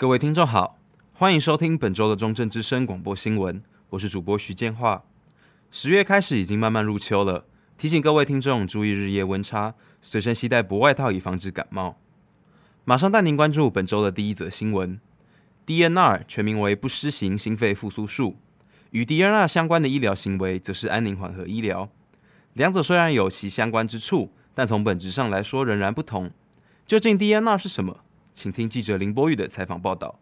各位听众好，欢迎收听本周的中正之声广播新闻，我是主播徐建化。十月开始已经慢慢入秋了，提醒各位听众注意日夜温差，随身携带薄外套以防止感冒。马上带您关注本周的第一则新闻：DNR 全名为不施行心肺复苏术，与 DNR 相关的医疗行为则是安宁缓和医疗。两者虽然有其相关之处，但从本质上来说仍然不同。究竟 DNR 是什么？请听记者林波宇的采访报道。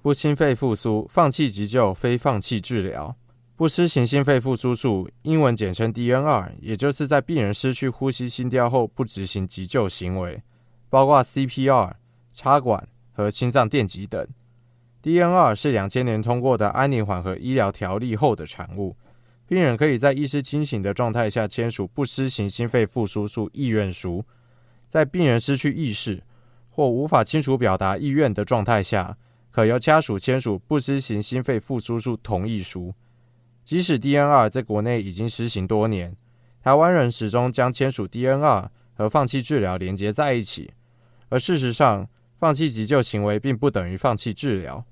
不心肺复苏，放弃急救，非放弃治疗。不施行心肺复苏术，英文简称 DNR，也就是在病人失去呼吸心跳后不执行急救行为，包括 CPR、插管和心脏电极等。DNR 是两千年通过的安宁缓和医疗条例后的产物。病人可以在意识清醒的状态下签署不施行心肺复苏术意愿书，在病人失去意识，或无法清楚表达意愿的状态下，可由家属签署不施行心肺复苏术同意书。即使 DNR 在国内已经实行多年，台湾人始终将签署 DNR 和放弃治疗连接在一起。而事实上，放弃急救行为并不等于放弃治疗。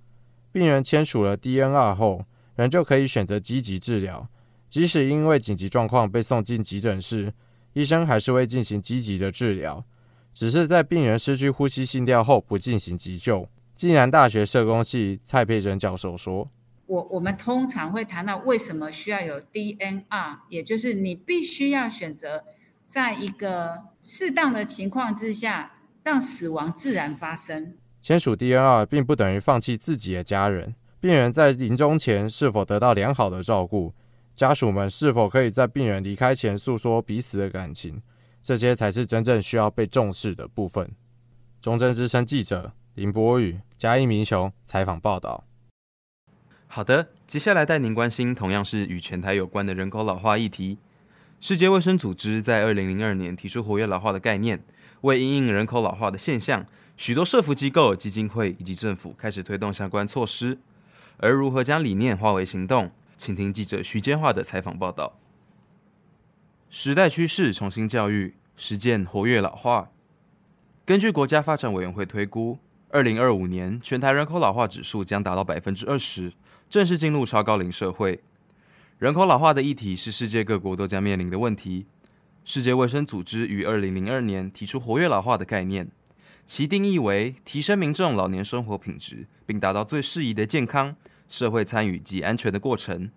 病人签署了 DNR 后，仍旧可以选择积极治疗。即使因为紧急状况被送进急诊室，医生还是会进行积极的治疗。只是在病人失去呼吸心跳后不进行急救。暨南大学社工系蔡佩珍教授说：“我我们通常会谈到为什么需要有 DNR，也就是你必须要选择在一个适当的情况之下，让死亡自然发生。签署 DNR 并不等于放弃自己的家人。病人在临终前是否得到良好的照顾？家属们是否可以在病人离开前诉说彼此的感情？”这些才是真正需要被重视的部分。中正之声记者林博宇、嘉义民雄采访报道。好的，接下来带您关心同样是与全台有关的人口老化议题。世界卫生组织在二零零二年提出活跃老化的概念，为因应人口老化的现象，许多社福机构、基金会以及政府开始推动相关措施。而如何将理念化为行动，请听记者徐建华的采访报道。时代趋势，重新教育实践活跃老化。根据国家发展委员会推估，二零二五年全台人口老化指数将达到百分之二十，正式进入超高龄社会。人口老化的议题是世界各国都将面临的问题。世界卫生组织于二零零二年提出活跃老化的概念，其定义为提升民众老年生活品质，并达到最适宜的健康、社会参与及安全的过程。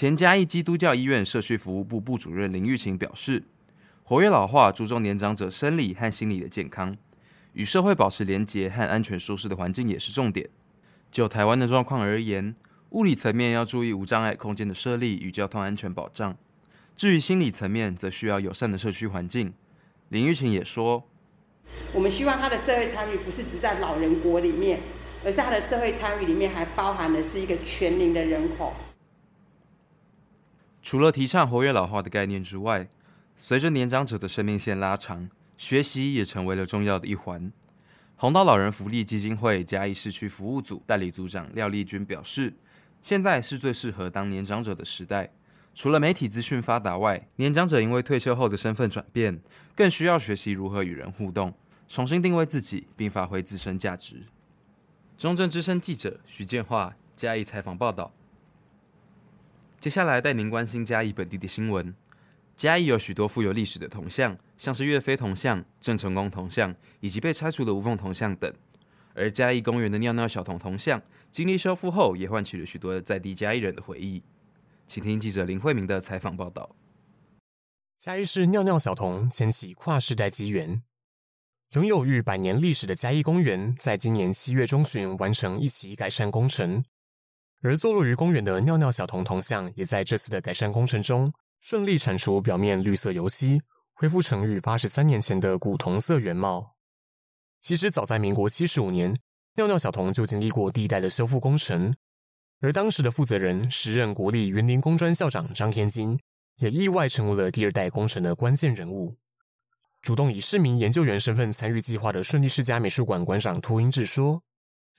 前嘉义基督教医院社区服务部部主任林玉琴表示，活跃老化注重年长者生理和心理的健康，与社会保持连结和安全舒适的环境也是重点。就台湾的状况而言，物理层面要注意无障碍空间的设立与交通安全保障；至于心理层面，则需要友善的社区环境。林玉琴也说，我们希望他的社会参与不是只在老人国里面，而是他的社会参与里面还包含的是一个全龄的人口。除了提倡活跃老化的概念之外，随着年长者的生命线拉长，学习也成为了重要的一环。红岛老人福利基金会嘉义市区服务组代理组长廖丽君表示：“现在是最适合当年长者的时代。除了媒体资讯发达外，年长者因为退休后的身份转变，更需要学习如何与人互动，重新定位自己，并发挥自身价值。”中正之声记者徐建化嘉义采访报道。接下来带您关心嘉义本地的新闻。嘉义有许多富有历史的铜像，像是岳飞铜像、郑成功铜像，以及被拆除的吴凤铜像等。而嘉义公园的尿尿小童铜像，经历修复后，也唤起了许多在地嘉义人的回忆。请听记者林慧明的采访报道。嘉义市尿尿小童牵起跨世代机缘，拥有逾百年历史的嘉义公园，在今年七月中旬完成一期改善工程。而坐落于公园的尿尿小童铜像，也在这次的改善工程中顺利铲除表面绿色油漆，恢复成与八十三年前的古铜色原貌。其实早在民国七十五年，尿尿小童就经历过第一代的修复工程，而当时的负责人，时任国立园林工专校长张天金，也意外成为了第二代工程的关键人物。主动以市民研究员身份参与计划的顺利世家美术馆馆长涂英志说：“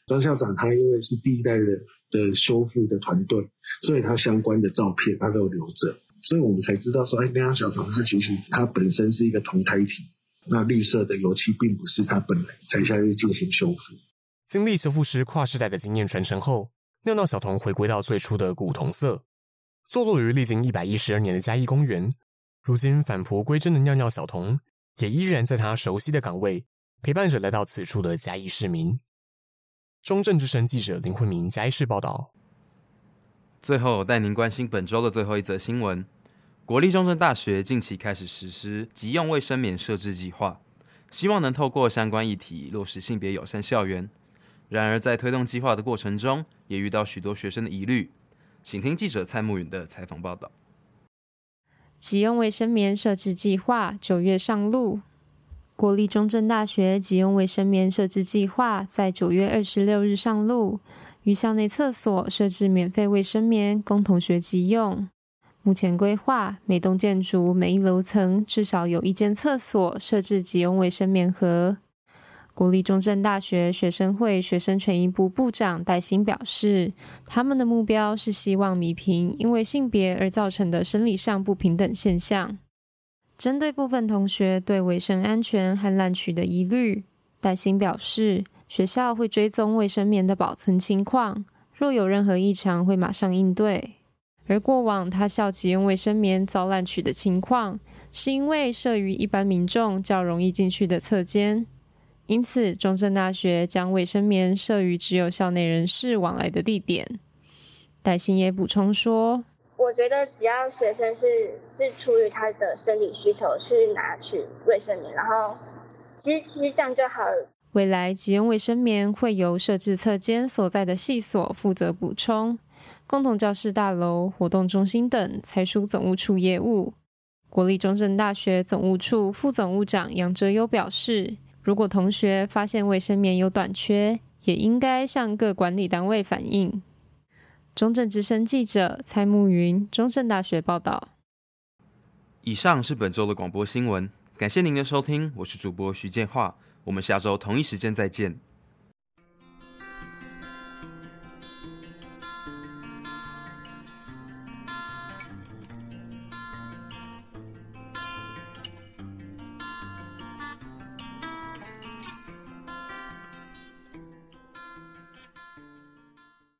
张校长他因为是第一代的。”的修复的团队，所以他相关的照片他都留着，所以我们才知道说，哎，那样小童它其实它本身是一个铜胎体，那绿色的油漆并不是它本来才下去进行修复。经历修复师跨世代的经验传承后，尿尿小童回归到最初的古铜色。坐落于历经一百一十二年的嘉义公园，如今返璞归真的尿尿小童，也依然在他熟悉的岗位陪伴着来到此处的嘉义市民。中正之声记者林慧明嘉义市报道。最后带您关心本周的最后一则新闻：国立中正大学近期开始实施急用卫生棉设置计划，希望能透过相关议题落实性别友善校园。然而，在推动计划的过程中，也遇到许多学生的疑虑。请听记者蔡慕云的采访报道。急用卫生棉设置计划九月上路，国立中正大学急用卫生棉设置计划在九月二十六日上路。于校内厕所设置免费卫生棉，供同学急用。目前规划每栋建筑每一楼层至少有一间厕所设置急用卫生棉盒。国立中正大学学生会学生权益部部长戴新表示，他们的目标是希望弭平因为性别而造成的生理上不平等现象。针对部分同学对卫生安全和滥取的疑虑，戴新表示。学校会追踪卫生棉的保存情况，若有任何异常，会马上应对。而过往他校即用卫生棉遭滥取的情况，是因为设于一般民众较容易进去的侧间，因此中正大学将卫生棉设于只有校内人士往来的地点。戴新也补充说：“我觉得只要学生是是出于他的生理需求去拿取卫生棉，然后其实其实这样就好了。”未来急用卫生棉会由设置侧间所在的系所负责补充，共同教室大楼、活动中心等才属总务处业务。国立中正大学总务处副总务长杨哲优表示，如果同学发现卫生棉有短缺，也应该向各管理单位反映。中正之声记者蔡慕云，中正大学报道。以上是本周的广播新闻，感谢您的收听，我是主播徐建化。我们下周同一时间再见。